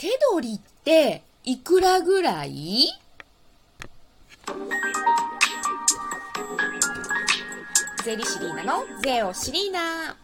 手取りっていくらぐらい？税理士リーナの税をシリーナ。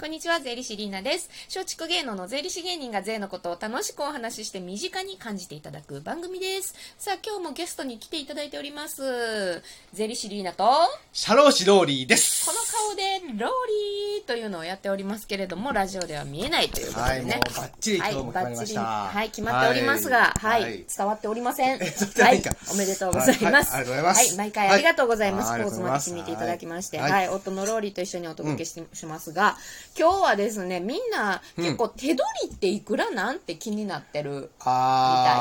こんにちは、税理士リーナです。松竹芸能の税理士芸人が税のことを楽しくお話しして身近に感じていただく番組です。さあ、今日もゲストに来ていただいております。税理士リーナと、こシャローシローリーです。の顔でローリーというのをやっておりますけれども、ラジオでは見えないということはい、もうでね。バッチリ今日も決まりました。はい、はい、決まっておりますが、はい、伝わっておりません。はい、おめでとうございます。はいはいありがとうございますはい、毎回ありがとうございます。はいポーズまで決めていただきまして、は、はいい夫のローリーと一緒にお届けし,、しますが、今日はですね、みんな結構手取りっていくらなんて気になってる。みた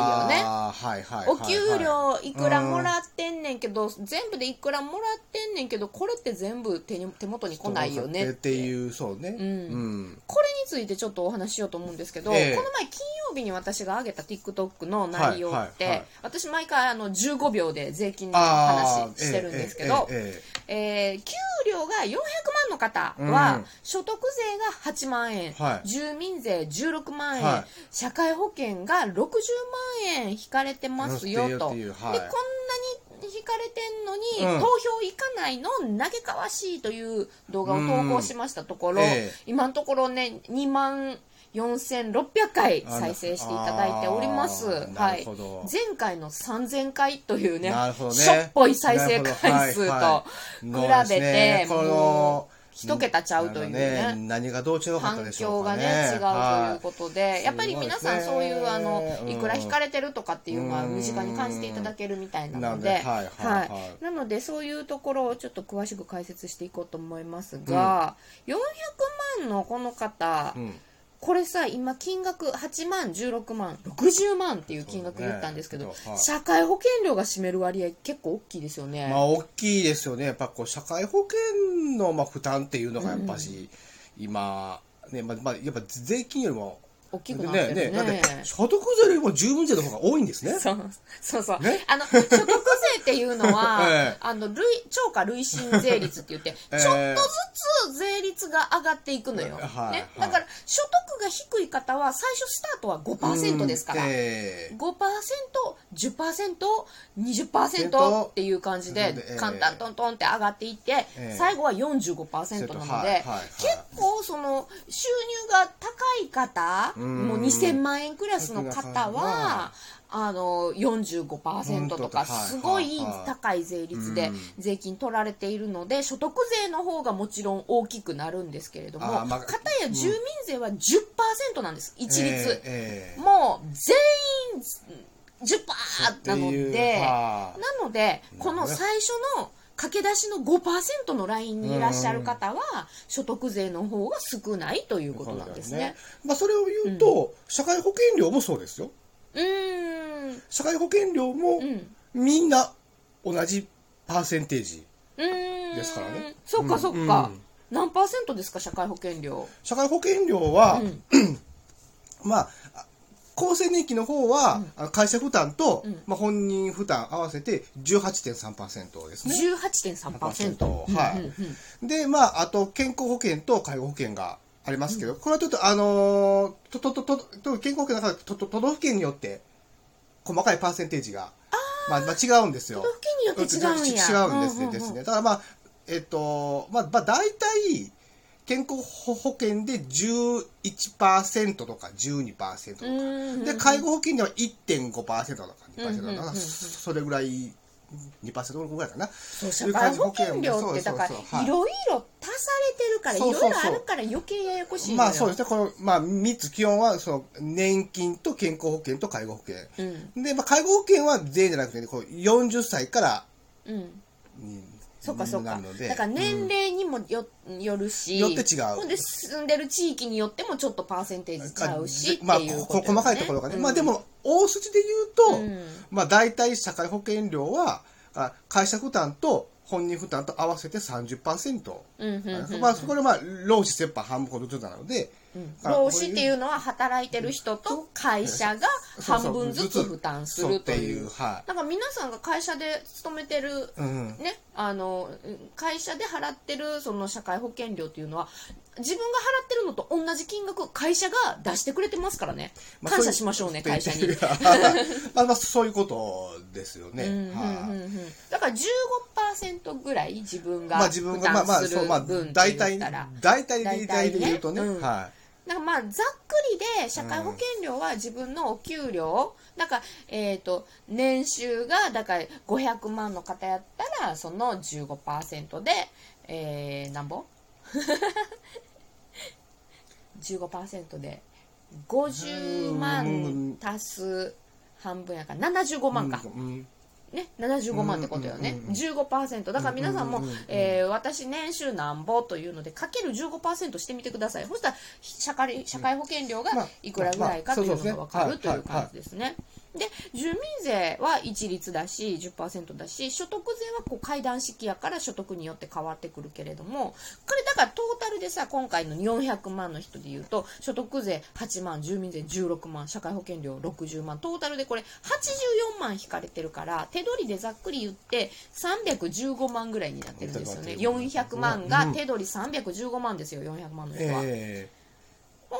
いよねはいはいはい。お給料いくらもらっってんねんけど、全部でいくらもらってんねんけど、これって全部手に手元に来ないよねっていう、そうね。んうん。これについてちょっとお話ししようと思うんですけど、ええこの前金曜日に私が上げた TikTok の内容って、はいはいはい私毎回あの15秒で税金のあ話してるんですけど、えええええー給料が400万の方は、うん。所得税が8万円、はい。住民税16万円、はい。社会保険が60万円引かれてますよと。はい。でこんなに引かれてんのに、うん。投票行かないの嘆かわしいという動画を投稿しましたところ、うん。ええ。今のところね2万4600回再生していただいております。はない前回の3000回というねね。しょっぽい再生回数と比べて、ものう一桁ちゃうというね。なん。か何がどう違うかった環でしょうか境がねね。違うということで、やっぱり皆さんそういうあのうん。いくら引かれてるとかっていうのはうん。身近に感じていただけるみたいなので、で。はいはいはいなのでそういうところをちょっと詳しく解説していこうと思いますが、400万のこの方、うんこれさ今金額8万16万60万っていう金額言ったんですけど、ねはい社会保険料が占める割合結構大きいですよね。まあ、大きいですよね。やっぱこう、社会保険のまあ負担っていうのがやっぱし、今、ね、まあ、まあ、やっぱ税金よりも、大きくなってるね。だって、所得税よりも住民税の方が多いんですね。そうそうそう、ね。あの所得税っていうのは、ええ。あの累超過累進税率って言って、ええ。ちょっとずつ税率が上がっていくのよ、はいね、はい。だから所得が低い方は最初スタートは5%ですから、うんええ 5%10%20% っていう感じでええ。簡単トントンって上がっていって、ええ。最後は45%なので、はいはいはい。結構その収入が高い方、うんもう2000万円クラスの方は。は、あの45%とかはいすごいはい。高い税率でうん。税金取られているので所得税の方がもちろん大きくなるんですけれどもあーまあ片や住民税は10%なんです一律。もう全員10%なので、はなので、この最初の駆け出しの5%のラインにいらっしゃる方は、所得税の方が少ないということなんですね。まあ、それを言うと、社会保険料もそうですよ。うーん。社会保険料もうん。みんな同じパーセンテージ。ですからねそっかそっか。うん何パーセントですか、社会保険料？社会保険料は、うん まあ、厚生年金の方は、あの会社負担と、うんまあ、本人負担合わせて18.3%ですね。18.3%。はいうんうんうんで、まあ、あと健康保険と介護保険がありますけど、これはちょっと、あのーと、と、と、と、と健康保険の中で、と、と、都道府県によって、細かいパーセンテージが、まあ、まあ、違うんですよ。都道府県によって違うんや。違うんですね。うううですね。だからまあ、えっと、まあ、まあ、大体、健康保険で11%とか12%とか。で、介護保険では1.5%とか2%とか、それぐらい、2%ぐらいかな。そう社会保険料ってだからい。いろいろ足されてるからいろいろあるから余計ややこしいまあそうです。ね、この、まあ3つ基本は、その、年金と健康保険と介護保険。うん。で、まあ介護保険は税じゃなくてね、こう40歳からうん。にそっかそっか。なるので。だから年うん。齢にもよ,、よるしよって違う。ほんで住んでる地域によってもちょっとパーセンテージちゃうしまあ、っていうこことよね。細かいところがね。うん。まあでも、大筋で言うと、うん。まあ大体社会保険料は、あ会社負担と本人負担と合わせて30%。うんうんうんうん。まあ、これはまあ、労使折半半分ほどずつなので、労使っていうのは働いてる人と会社が半分ずつ負担するといいうう。はだから皆さんが会社で勤めてるい、うん、ね、あの会社で払ってるその社会保険料っていうのは自分が払ってるのと同じ金額会社が出してくれてますからね。まあ感謝しましょうね、会社に。まあまあそういうことですよね、だから15%ぐらい自分がまあ自分負がまあまあ担するそうまあ分って大体大体大体で言うとね。大体ねうんかまあざっくりで社会保険料は自分のお給料、だからえっ、と年収がだから500万の方やったらその15%でえー、なんぼ？15%で50万足す半分やから75万か、うん。ね、75万ってことよね、うんうんうんうん15%だから皆さんも、うんうんうんうんえー私年収なんぼというのでかける15%してみてください。そしたら社会社会保険料がまあいくらぐらいかというのが分かるという感じですね。で住民税は一律だし10%だし所得税はこう階段式やから所得によって変わってくるけれどもこれだからトータルでさ今回の400万の人でいうと所得税8万住民税16万社会保険料60万トータルでこれ84万引かれてるから手取りでざっくり言って315万ぐらいになってるんですよね。400万が手取り315万ですよ400万の人は、えほん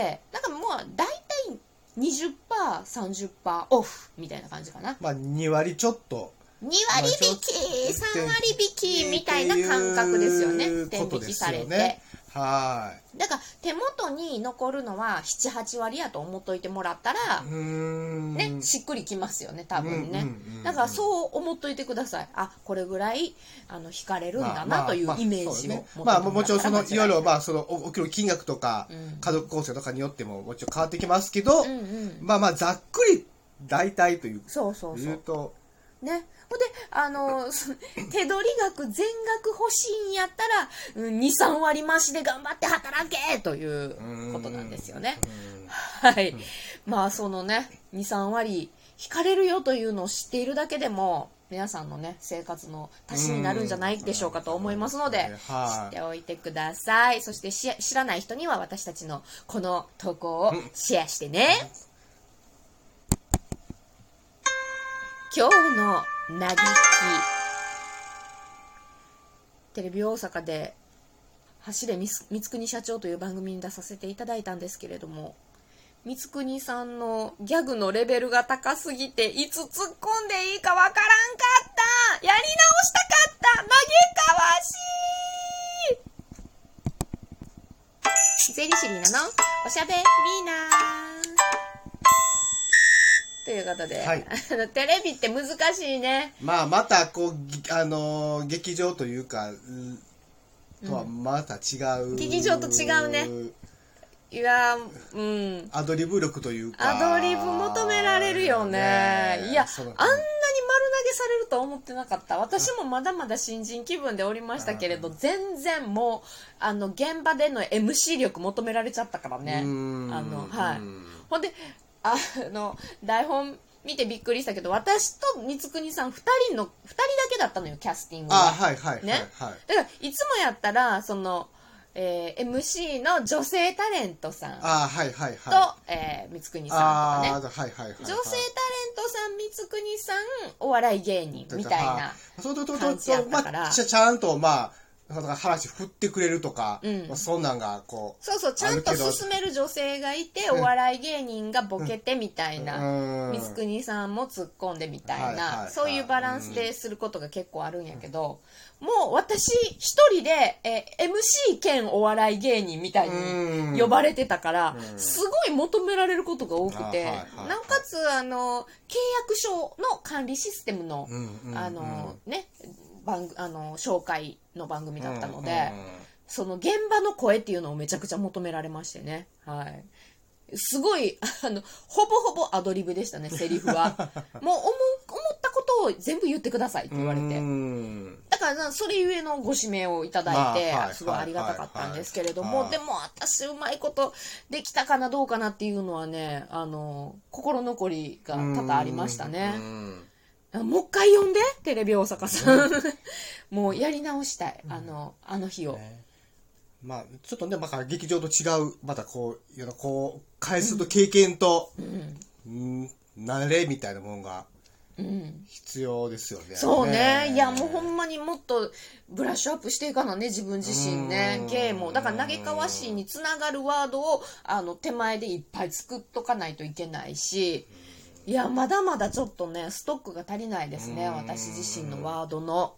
でなんかもう大体 20%30% オフみたいな感じかな。ーまあ2割ちょっと2割引き3割引きみたいな感覚ですよね。引きされて、はだから手元に残るのは78割やと思っといてもらったらね、しっくりきますよね多分ね、だからそう思っといてください。あこれぐらいあの引かれるんだまあなというまあイメージをそうね。持ってまあもちろんそのいろいろまああそのおお給料金額とかうん。家族構成とかによってももちろん変わってきますけど、うんうん。まあまあざっくり大体というそうそうそう。言うと。ねほんであのそ 手取り額全額欲しいんやったら、うん、23割増しで頑張って働けということなんですよね。はい、まあそのね23割引かれるよというのを知っているだけでも皆さんのね生活の足しになるんじゃないでしょうかと思いますので、知はっておいてください。そしてし知らない人には私たちのこの投稿をシェアしてね、今日の嘆き。テレビ大阪で「走れ光国社長」という番組に出させていただいたんですけれども光国さんのギャグのレベルが高すぎていつ突っ込んでいいかわからんかった。やり直したかった。曲げかわしい。ゼリシリーナの？おしゃべりーなということで、はい。あ のテレビって難しいね。まあまたこうぎあのー劇場というかうんとはまた違う、劇場と違うね。いやーうん。アドリブ力というか。アドリブ求められるよね。いやあんなに丸投げされると思ってなかった。私もまだまだ新人気分でおりましたけれど全然もうあの現場での MC 力求められちゃったからね。あのはい。うん。ほんであの台本見てびっくりしたけど私と光国さん2人の2人だけだったのよキャスティングが。あはいはいはいね。はい。だからいつもやったらその、えー MC の女性タレントさんと、あはいはいはい。えー光国さんとかね。はいはいはいはい。女性タレントさん光国さんお笑い芸人みたいな感じやったから。あちゃちゃんとまあ話振ってくれるとか、うん。まあ、そんなんがこうそうそうちゃんと進める女性がいてお笑い芸人がボケてみたいなうん。光国さんも突っ込んでみたいはいはいはない。そういうバランスですることが結構あるんやけどもう私一人で、えー MC 兼お笑い芸人みたいうん。に呼ばれてたからうん。すごい求められることが多くてなおかつあの契約書の管理システムのうんうん。あのね番あの紹介の番組だったので、うんうんその現場の声っていうのをめちゃくちゃ求められましてね。はい。すごいあのほぼほぼアドリブでしたねセリフは。もう思う思ったことを全部言ってくださいって言われて。うん。だからなそれゆえのご指名をいただいて、まあはいすごいありがたかったんですけれども、はい。はいでも私うまいことできたかなどうかなっていうのはねあの心残りが多々ありましたね、もう一回呼んでテレビ大阪さんもうやり直したいあのあの日を、ねまあちょっとねまあ劇場と違うまたこういうのこう返すと経験と、うんうん慣れみたいなものがうん。必要ですよね。そうね。いや、もうほんまにもっとブラッシュアップしていかなね、自分自身ねうん。ゲームを。だから、嘆かわしいにつながるワードを、あの、手前でいっぱい作っとかないといけないし、いや、まだまだちょっとね、ストックが足りないですね、うん私自身のワードの。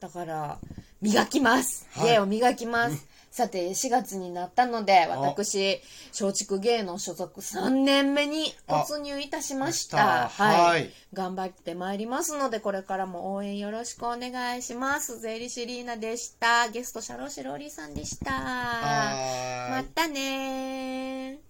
だから、磨きます。はい芸を磨きます。さて、4月になったので、私、松竹芸能所属3年目に突入いたしました。あはい頑張ってまいりますので、これからも応援よろしくお願いします。ゼリシリーナでした。ゲスト、シャロシローリーさんでした。またねー。